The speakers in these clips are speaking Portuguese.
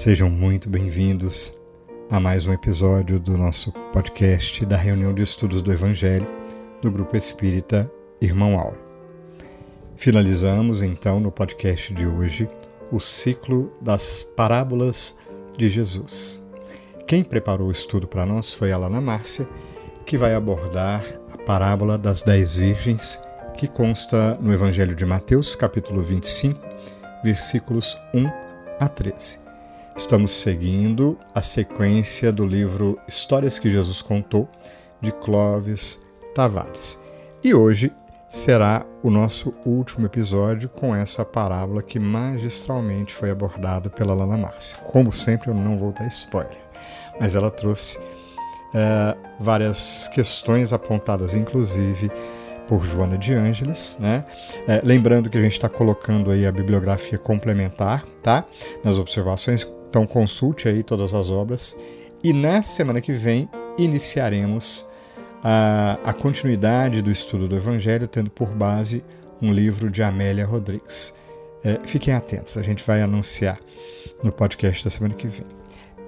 sejam muito bem-vindos a mais um episódio do nosso podcast da reunião de estudos do Evangelho do Grupo Espírita Irmão Auro. Finalizamos então no podcast de hoje o ciclo das parábolas de Jesus. Quem preparou o estudo para nós foi a Lana Márcia, que vai abordar a parábola das dez virgens, que consta no Evangelho de Mateus, capítulo 25, versículos 1 a 13. Estamos seguindo a sequência do livro Histórias que Jesus Contou, de Clóvis Tavares. E hoje será o nosso último episódio com essa parábola que magistralmente foi abordada pela Lana Márcia. Como sempre, eu não vou dar spoiler, mas ela trouxe é, várias questões apontadas, inclusive por Joana de Ângeles, né? É, lembrando que a gente está colocando aí a bibliografia complementar, tá? Nas observações, então consulte aí todas as obras. E na semana que vem iniciaremos a, a continuidade do estudo do Evangelho, tendo por base um livro de Amélia Rodrigues. É, fiquem atentos, a gente vai anunciar no podcast da semana que vem.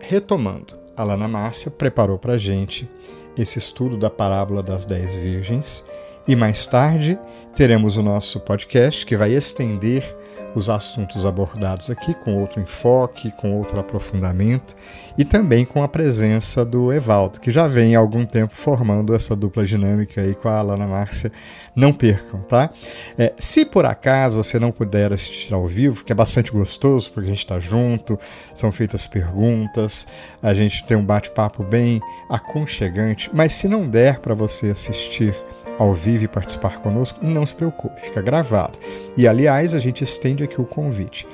Retomando, a Lana Márcia preparou para a gente esse estudo da parábola das dez virgens e mais tarde teremos o nosso podcast que vai estender os assuntos abordados aqui com outro enfoque, com outro aprofundamento e também com a presença do Evaldo, que já vem há algum tempo formando essa dupla dinâmica aí com a Alana Márcia. Não percam, tá? É, se por acaso você não puder assistir ao vivo, que é bastante gostoso, porque a gente está junto, são feitas perguntas, a gente tem um bate-papo bem aconchegante, mas se não der para você assistir ao vivo e participar conosco, não se preocupe, fica gravado. E aliás, a gente estende aqui o convite.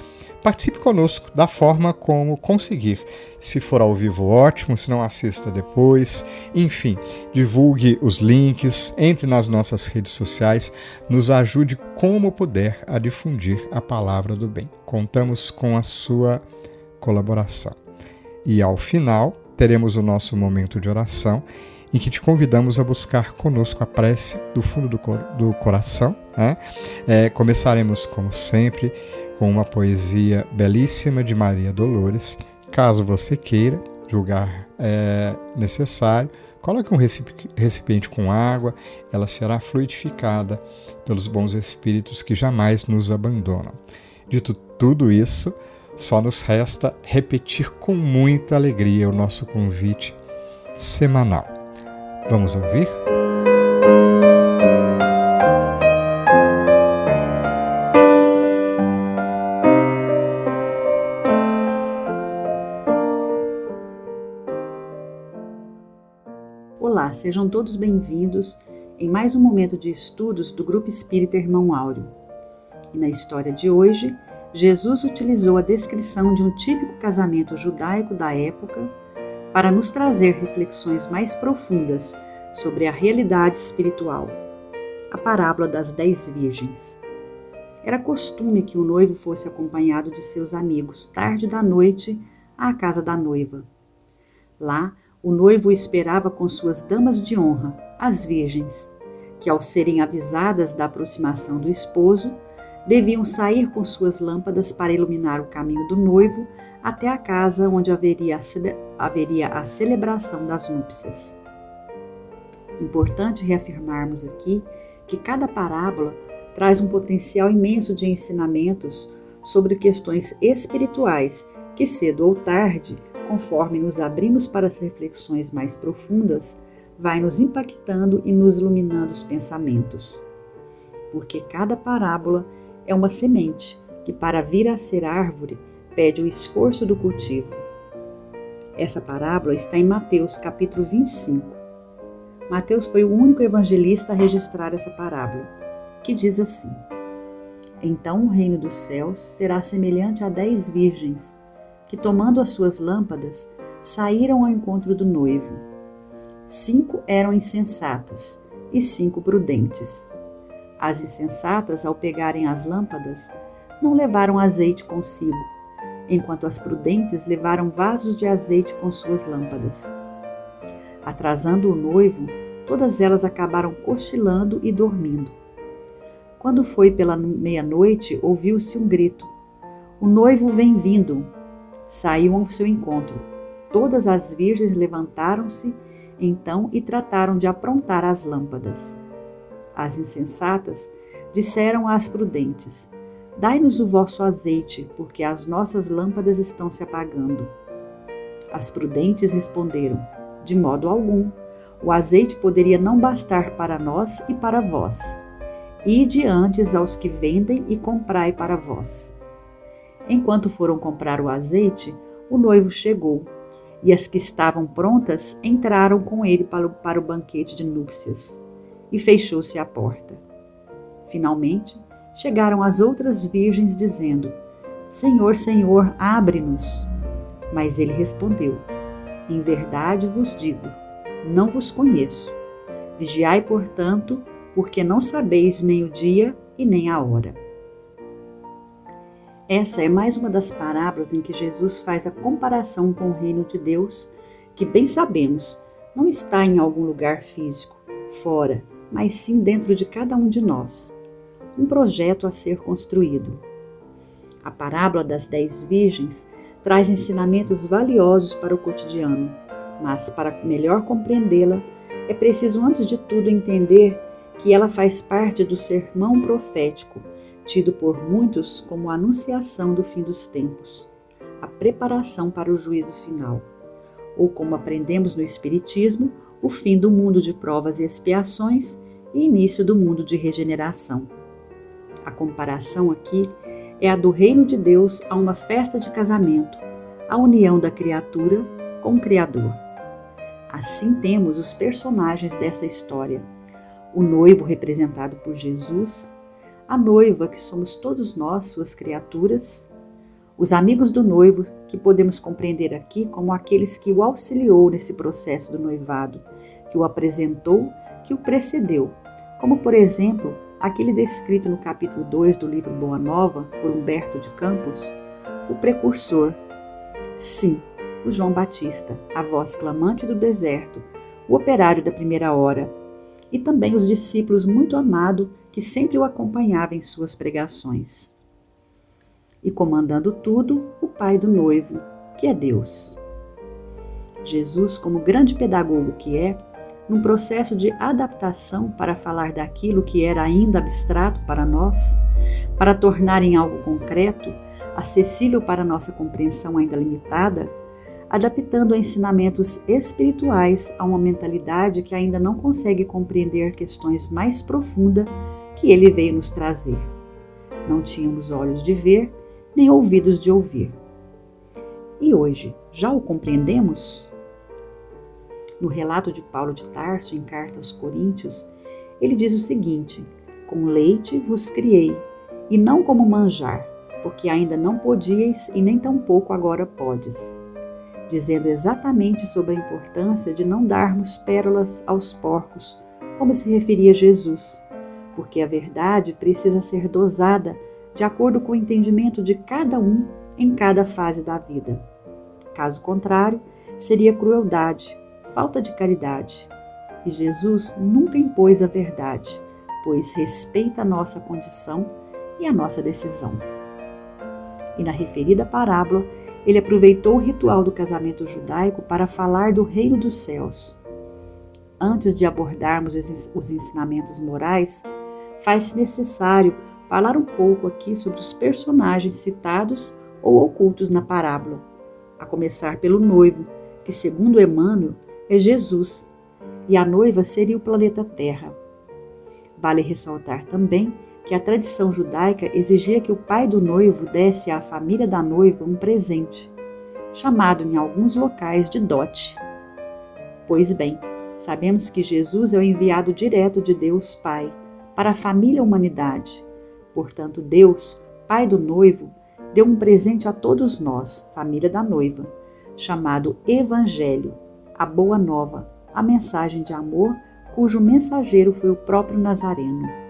Participe conosco da forma como conseguir. Se for ao vivo, ótimo, se não, assista depois. Enfim, divulgue os links, entre nas nossas redes sociais, nos ajude como puder a difundir a palavra do bem. Contamos com a sua colaboração. E ao final, teremos o nosso momento de oração em que te convidamos a buscar conosco a prece do fundo do, cor do coração. Né? É, começaremos, como sempre, com uma poesia belíssima de Maria Dolores. Caso você queira julgar é, necessário, coloque um recipiente com água, ela será fluidificada pelos bons espíritos que jamais nos abandonam. Dito tudo isso, só nos resta repetir com muita alegria o nosso convite semanal. Vamos ouvir? Olá, sejam todos bem-vindos em mais um momento de estudos do Grupo Espírita Irmão Áureo. E na história de hoje, Jesus utilizou a descrição de um típico casamento judaico da época para nos trazer reflexões mais profundas sobre a realidade espiritual. A parábola das dez virgens. Era costume que o noivo fosse acompanhado de seus amigos tarde da noite à casa da noiva. Lá, o noivo esperava com suas damas de honra, as virgens, que, ao serem avisadas da aproximação do esposo, deviam sair com suas lâmpadas para iluminar o caminho do noivo até a casa onde haveria a, haveria a celebração das núpcias. Importante reafirmarmos aqui que cada parábola traz um potencial imenso de ensinamentos sobre questões espirituais que, cedo ou tarde, conforme nos abrimos para as reflexões mais profundas, vai nos impactando e nos iluminando os pensamentos. Porque cada parábola é uma semente que, para vir a ser árvore, pede o esforço do cultivo. Essa parábola está em Mateus capítulo 25. Mateus foi o único evangelista a registrar essa parábola, que diz assim: Então o reino dos céus será semelhante a dez virgens, que tomando as suas lâmpadas, saíram ao encontro do noivo. Cinco eram insensatas e cinco prudentes. As insensatas, ao pegarem as lâmpadas, não levaram azeite consigo enquanto as prudentes levaram vasos de azeite com suas lâmpadas. Atrasando o noivo, todas elas acabaram cochilando e dormindo. Quando foi pela meia-noite, ouviu-se um grito: O noivo vem vindo, saiu ao seu encontro. Todas as virgens levantaram-se então e trataram de aprontar as lâmpadas. As insensatas disseram às prudentes: Dai-nos o vosso azeite, porque as nossas lâmpadas estão se apagando. As prudentes responderam: De modo algum. O azeite poderia não bastar para nós e para vós. Ide antes aos que vendem e comprai para vós. Enquanto foram comprar o azeite, o noivo chegou, e as que estavam prontas entraram com ele para o, para o banquete de núpcias, e fechou-se a porta. Finalmente, chegaram as outras virgens, dizendo: Senhor, Senhor, abre-nos. Mas ele respondeu: Em verdade vos digo, não vos conheço. Vigiai, portanto, porque não sabeis nem o dia e nem a hora. Essa é mais uma das parábolas em que Jesus faz a comparação com o reino de Deus, que bem sabemos não está em algum lugar físico, fora, mas sim dentro de cada um de nós. Um projeto a ser construído. A parábola das dez virgens traz ensinamentos valiosos para o cotidiano, mas para melhor compreendê-la, é preciso antes de tudo entender que ela faz parte do sermão profético, tido por muitos como a anunciação do fim dos tempos, a preparação para o juízo final, ou como aprendemos no Espiritismo, o fim do mundo de provas e expiações e início do mundo de regeneração. A comparação aqui é a do reino de Deus a uma festa de casamento, a união da criatura com o Criador. Assim temos os personagens dessa história o noivo representado por Jesus, a noiva que somos todos nós, suas criaturas, os amigos do noivo que podemos compreender aqui como aqueles que o auxiliou nesse processo do noivado, que o apresentou, que o precedeu, como por exemplo aquele descrito no capítulo 2 do livro Boa Nova por Humberto de Campos, o precursor. Sim, o João Batista, a voz clamante do deserto, o operário da primeira hora, e também os discípulos muito amados que sempre o acompanhavam em suas pregações. E comandando tudo, o pai do noivo, que é Deus. Jesus, como grande pedagogo que é, num processo de adaptação para falar daquilo que era ainda abstrato para nós, para tornar em algo concreto, acessível para nossa compreensão ainda limitada, adaptando ensinamentos espirituais a uma mentalidade que ainda não consegue compreender questões mais profundas que ele veio nos trazer. Não tínhamos olhos de ver, nem ouvidos de ouvir. E hoje, já o compreendemos? No relato de Paulo de Tarso, em carta aos Coríntios, ele diz o seguinte: Com leite vos criei, e não como manjar, porque ainda não podíeis e nem tampouco agora podes dizendo exatamente sobre a importância de não darmos pérolas aos porcos, como se referia Jesus, porque a verdade precisa ser dosada de acordo com o entendimento de cada um em cada fase da vida. Caso contrário, seria crueldade, falta de caridade. E Jesus nunca impôs a verdade, pois respeita a nossa condição e a nossa decisão. E na referida parábola, ele aproveitou o ritual do casamento judaico para falar do reino dos céus. Antes de abordarmos os ensinamentos morais, faz-se necessário falar um pouco aqui sobre os personagens citados ou ocultos na parábola, a começar pelo noivo, que, segundo Emmanuel, é Jesus, e a noiva seria o planeta Terra. Vale ressaltar também que a tradição judaica exigia que o pai do noivo desse à família da noiva um presente, chamado em alguns locais de dote. Pois bem, sabemos que Jesus é o enviado direto de Deus Pai para a família humanidade. Portanto, Deus, pai do noivo, deu um presente a todos nós, família da noiva, chamado Evangelho, a boa nova, a mensagem de amor, cujo mensageiro foi o próprio Nazareno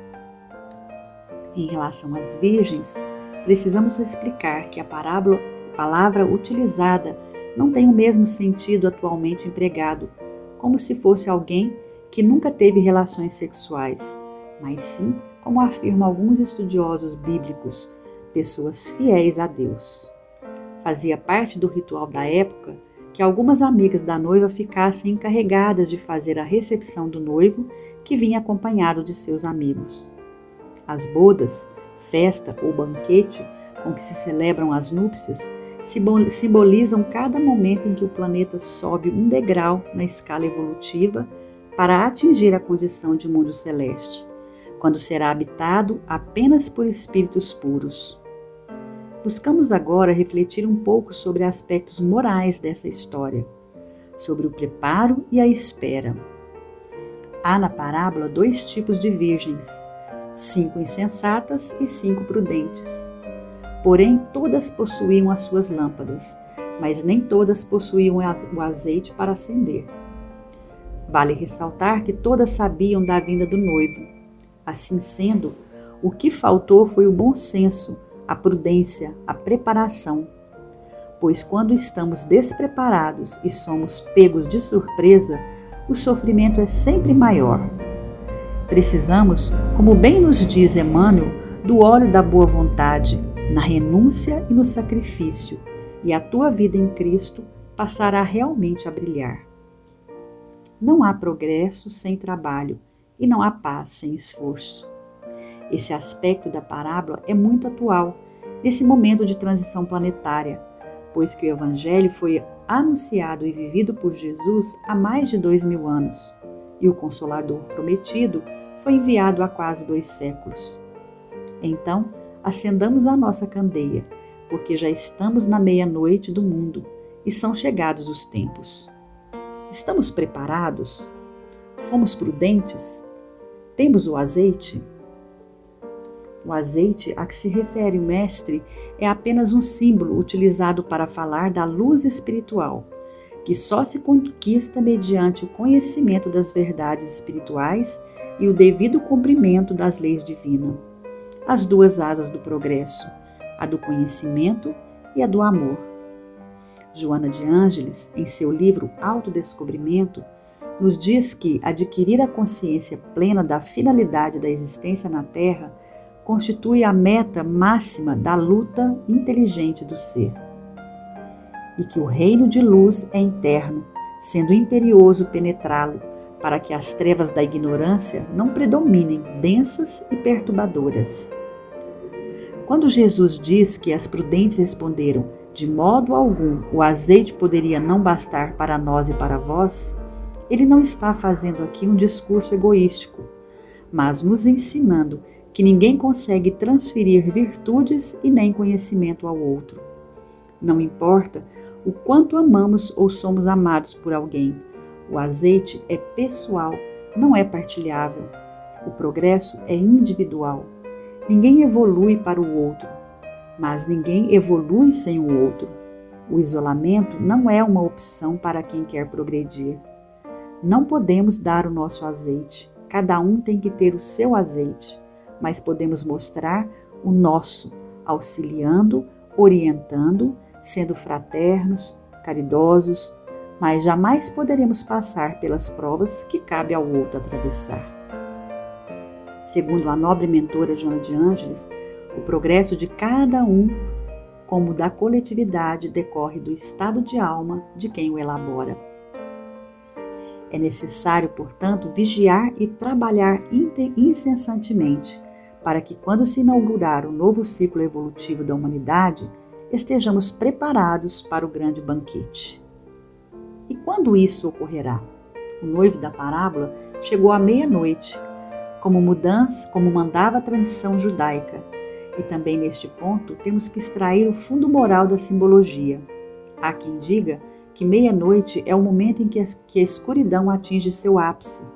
em relação às virgens, precisamos explicar que a parábola, palavra utilizada não tem o mesmo sentido atualmente empregado, como se fosse alguém que nunca teve relações sexuais, mas sim, como afirmam alguns estudiosos bíblicos, pessoas fiéis a Deus. Fazia parte do ritual da época que algumas amigas da noiva ficassem encarregadas de fazer a recepção do noivo, que vinha acompanhado de seus amigos. As bodas, festa ou banquete com que se celebram as núpcias simbolizam cada momento em que o planeta sobe um degrau na escala evolutiva para atingir a condição de mundo celeste, quando será habitado apenas por espíritos puros. Buscamos agora refletir um pouco sobre aspectos morais dessa história, sobre o preparo e a espera. Há na parábola dois tipos de virgens, cinco insensatas e cinco prudentes. Porém, todas possuíam as suas lâmpadas, mas nem todas possuíam o azeite para acender. Vale ressaltar que todas sabiam da vinda do noivo. Assim sendo, o que faltou foi o bom senso, a prudência, a preparação. Pois quando estamos despreparados e somos pegos de surpresa, o sofrimento é sempre maior. Precisamos, como bem nos diz Emmanuel, do óleo da boa vontade, na renúncia e no sacrifício, e a tua vida em Cristo passará realmente a brilhar. Não há progresso sem trabalho e não há paz sem esforço. Esse aspecto da parábola é muito atual nesse momento de transição planetária, pois que o Evangelho foi anunciado e vivido por Jesus há mais de dois mil anos, e o Consolador prometido foi enviado há quase dois séculos. Então, acendamos a nossa candeia, porque já estamos na meia-noite do mundo e são chegados os tempos. Estamos preparados? Fomos prudentes? Temos o azeite? O azeite a que se refere o Mestre é apenas um símbolo utilizado para falar da luz espiritual, que só se conquista mediante o conhecimento das verdades espirituais e o devido cumprimento das leis divinas as duas asas do progresso, a do conhecimento e a do amor. Joana de Ângeles, em seu livro Autodescobrimento, nos diz que adquirir a consciência plena da finalidade da existência na Terra constitui a meta máxima da luta inteligente do ser. E que o reino de luz é interno, sendo imperioso penetrá-lo, para que as trevas da ignorância não predominem densas e perturbadoras. Quando Jesus diz que as prudentes responderam: De modo algum o azeite poderia não bastar para nós e para vós, ele não está fazendo aqui um discurso egoístico, mas nos ensinando que ninguém consegue transferir virtudes e nem conhecimento ao outro. Não importa o quanto amamos ou somos amados por alguém, o azeite é pessoal, não é partilhável. O progresso é individual. Ninguém evolui para o outro, mas ninguém evolui sem o outro. O isolamento não é uma opção para quem quer progredir. Não podemos dar o nosso azeite, cada um tem que ter o seu azeite, mas podemos mostrar o nosso, auxiliando, orientando, sendo fraternos, caridosos, mas jamais poderemos passar pelas provas que cabe ao outro atravessar. Segundo a nobre mentora Joana de Ângeles, o progresso de cada um, como da coletividade, decorre do estado de alma de quem o elabora. É necessário, portanto, vigiar e trabalhar incessantemente para que, quando se inaugurar o novo ciclo evolutivo da humanidade, estejamos preparados para o grande banquete. E quando isso ocorrerá? O noivo da parábola chegou à meia-noite como mudança, como mandava a tradição judaica. E também neste ponto temos que extrair o fundo moral da simbologia. Há quem diga que meia-noite é o momento em que a, escuridão atinge seu ápice.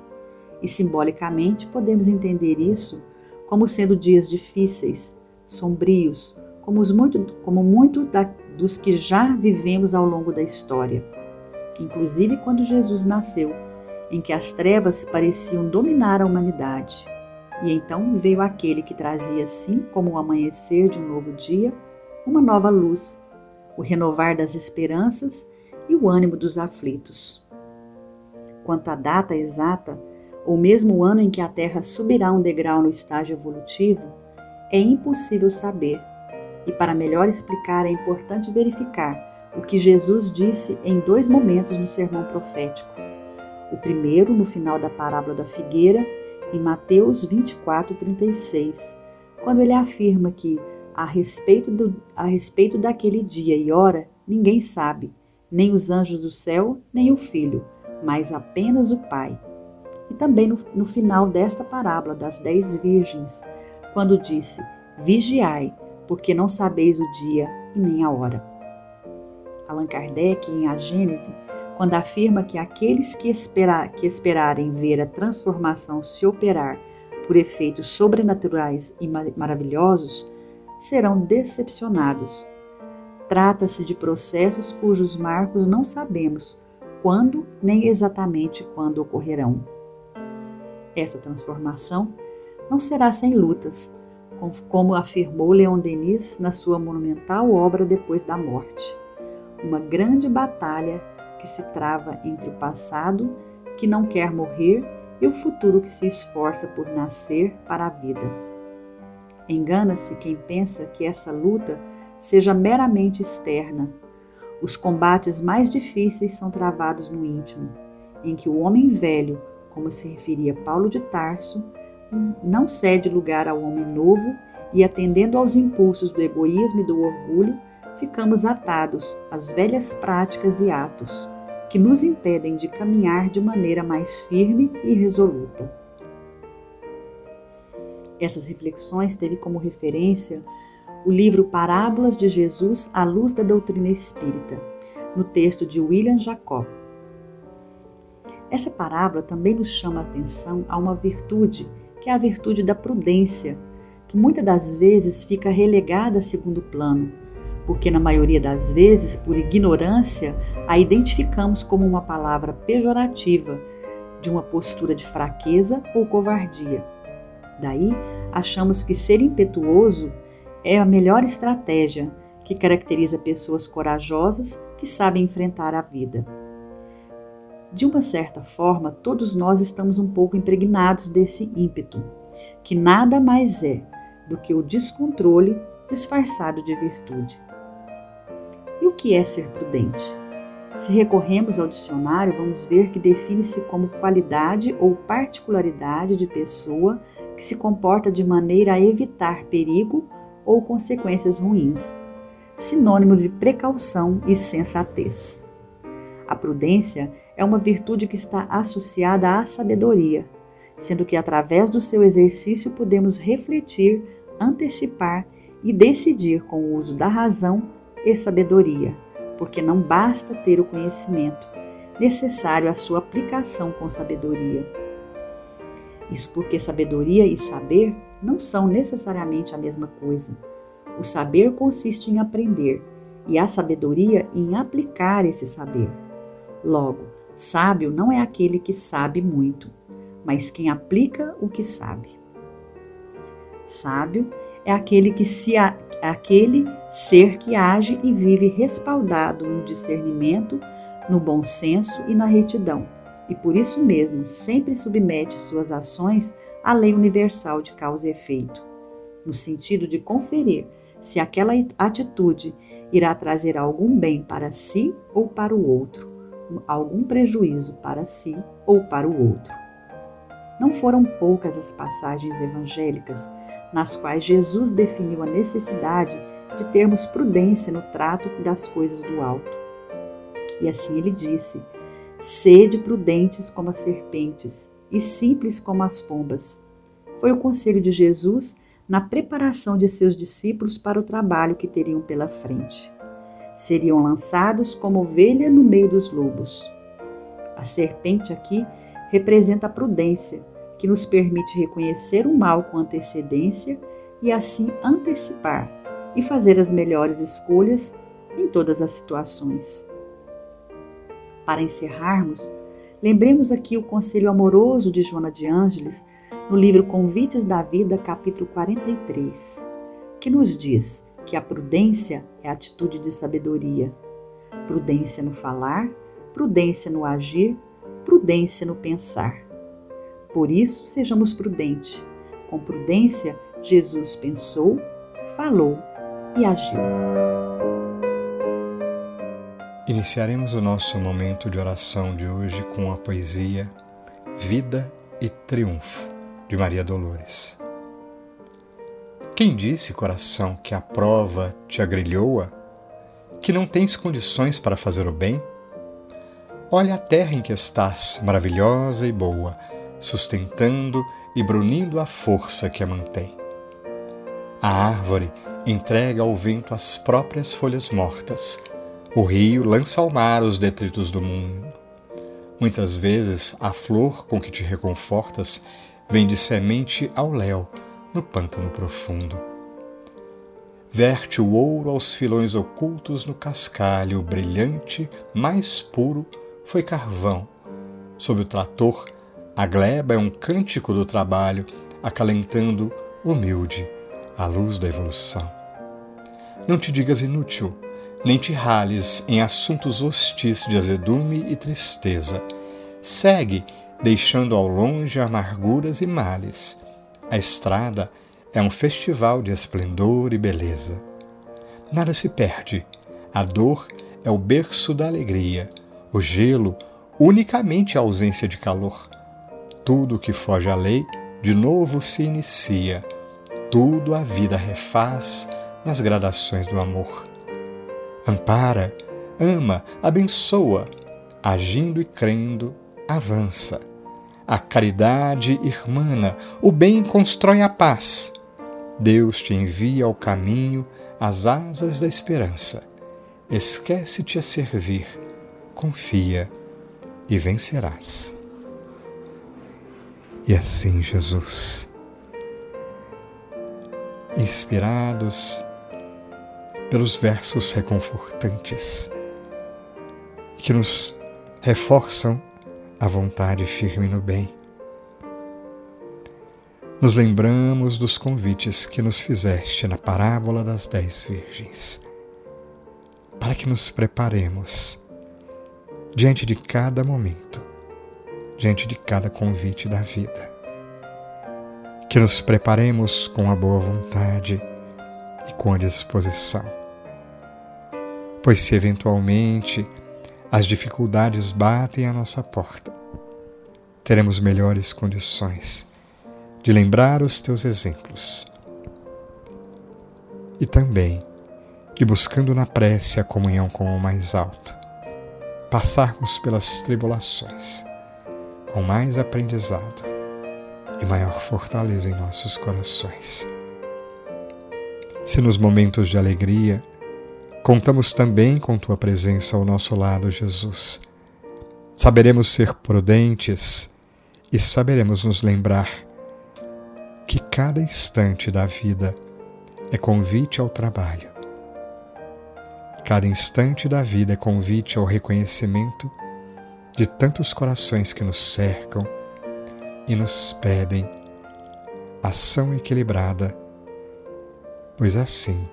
E simbolicamente podemos entender isso como sendo dias difíceis, sombrios, como, os muito, como muito da, dos que já vivemos ao longo da história. Inclusive quando Jesus nasceu, em que as trevas pareciam dominar a humanidade. E então veio aquele que trazia, assim como o amanhecer de um novo dia, uma nova luz, o renovar das esperanças e o ânimo dos aflitos. Quanto à data exata, ou mesmo o ano em que a Terra subirá um degrau no estágio evolutivo, é impossível saber, E para melhor explicar, é importante verificar o que Jesus disse em dois momentos no sermão profético. O primeiro, no final da parábola da figueira, em Mateus 24, 36, quando ele afirma que, a respeito, do, a respeito daquele dia e hora, ninguém sabe, nem os anjos do céu, nem o filho, mas apenas o Pai. E também no, no final desta parábola das dez virgens, quando disse: Vigiai, porque não sabeis o dia e nem a hora. Allan Kardec, em A Gênese, quando afirma que aqueles que, espera, que esperarem ver a transformação se operar por efeitos sobrenaturais e maravilhosos, serão decepcionados. Trata-se de processos cujos marcos não sabemos quando nem exatamente quando ocorrerão. Essa transformação não será sem lutas, como afirmou Leon Denis na sua monumental obra Depois da Morte. Uma grande batalha que se trava entre o passado, que não quer morrer, e o futuro que se esforça por nascer para a vida. Engana-se quem pensa que essa luta seja meramente externa. Os combates mais difíceis são travados no íntimo, em que o homem velho, como se referia Paulo de Tarso, não cede lugar ao homem novo e, atendendo aos impulsos do egoísmo e do orgulho, ficamos atados às velhas práticas e atos que nos impedem de caminhar de maneira mais firme e resoluta. Essas reflexões teve como referência o livro Parábolas de Jesus à luz da doutrina espírita, no texto de William Jacob. Essa parábola também nos chama a atenção a uma virtude, que é a virtude da prudência, que muitas das vezes fica relegada a segundo plano, porque na maioria das vezes, por ignorância, a identificamos como uma palavra pejorativa, de uma postura de fraqueza ou covardia. Daí, achamos que ser impetuoso é a melhor estratégia que caracteriza pessoas corajosas que sabem enfrentar a vida. De uma certa forma, todos nós estamos um pouco impregnados desse ímpeto, que nada mais é do que o descontrole disfarçado de virtude. E o que é ser prudente? Se recorremos ao dicionário, vamos ver que define-se como qualidade ou particularidade de pessoa que se comporta de maneira a evitar perigo ou consequências ruins, sinônimo de precaução e sensatez. A prudência é uma virtude que está associada à sabedoria, sendo que através do seu exercício podemos refletir, antecipar e decidir com o uso da razão e sabedoria, porque não basta ter o conhecimento, necessário a sua aplicação com sabedoria. Isso porque sabedoria e saber não são necessariamente a mesma coisa. O saber consiste em aprender e a sabedoria em aplicar esse saber. Logo, sábio não é aquele que sabe muito, mas quem aplica o que sabe. Sábio é aquele que se a, aquele ser que age e vive respaldado no discernimento, no bom senso e na retidão, e por isso mesmo sempre submete suas ações à lei universal de causa e efeito, no sentido de conferir se aquela atitude irá trazer algum bem para si ou para o outro algum prejuízo para si ou para o outro. Não foram poucas as passagens evangélicas nas quais Jesus definiu a necessidade de termos prudência no trato das coisas do alto. E assim ele disse: Sede prudentes como as serpentes e simples como as pombas. Foi o conselho de Jesus na preparação de seus discípulos para o trabalho que teriam pela frente seriam lançados como ovelha no meio dos lobos. A serpente aqui representa a prudência, que nos permite reconhecer o mal com antecedência e assim antecipar e fazer as melhores escolhas em todas as situações. Para encerrarmos, lembremos aqui o conselho amoroso de Joana de Ângeles no livro Convites da Vida, capítulo 43, que nos diz: que a prudência é atitude de sabedoria. Prudência no falar, prudência no agir, prudência no pensar. Por isso, sejamos prudentes. Com prudência, Jesus pensou, falou e agiu. Iniciaremos o nosso momento de oração de hoje com a poesia Vida e Triunfo, de Maria Dolores. Quem disse, coração, que a prova te agrilhoa, que não tens condições para fazer o bem? Olha a terra em que estás, maravilhosa e boa, sustentando e brunindo a força que a mantém. A árvore entrega ao vento as próprias folhas mortas. O rio lança ao mar os detritos do mundo. Muitas vezes a flor com que te reconfortas vem de semente ao léu, no pântano profundo. Verte o ouro aos filões ocultos no cascalho brilhante, mais puro, foi carvão. Sob o trator, a gleba é um cântico do trabalho, acalentando, humilde, a luz da evolução. Não te digas inútil, nem te rales em assuntos hostis de azedume e tristeza. Segue, deixando ao longe amarguras e males. A estrada é um festival de esplendor e beleza. Nada se perde. A dor é o berço da alegria. O gelo, unicamente a ausência de calor. Tudo que foge à lei, de novo se inicia tudo a vida refaz nas gradações do amor. Ampara, ama, abençoa, agindo e crendo, avança. A caridade irmana, o bem constrói a paz. Deus te envia ao caminho as asas da esperança. Esquece-te a servir, confia e vencerás. E assim, Jesus inspirados pelos versos reconfortantes que nos reforçam a vontade firme no bem. Nos lembramos dos convites que nos fizeste na parábola das dez virgens, para que nos preparemos diante de cada momento, diante de cada convite da vida que nos preparemos com a boa vontade e com a disposição. Pois se eventualmente as dificuldades batem à nossa porta, teremos melhores condições de lembrar os teus exemplos e também de buscando na prece a comunhão com o mais alto, passarmos pelas tribulações com mais aprendizado e maior fortaleza em nossos corações. Se nos momentos de alegria contamos também com tua presença ao nosso lado, Jesus, saberemos ser prudentes e saberemos nos lembrar que cada instante da vida é convite ao trabalho. Cada instante da vida é convite ao reconhecimento de tantos corações que nos cercam e nos pedem ação equilibrada, pois assim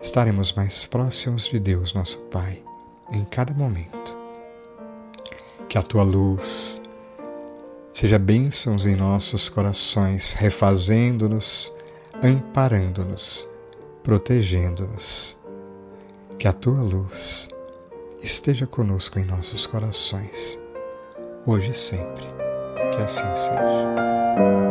estaremos mais próximos de Deus, nosso Pai, em cada momento. Que a tua luz seja bênçãos em nossos corações, refazendo-nos, amparando-nos, protegendo-nos. Que a tua luz esteja conosco em nossos corações, hoje e sempre que assim seja.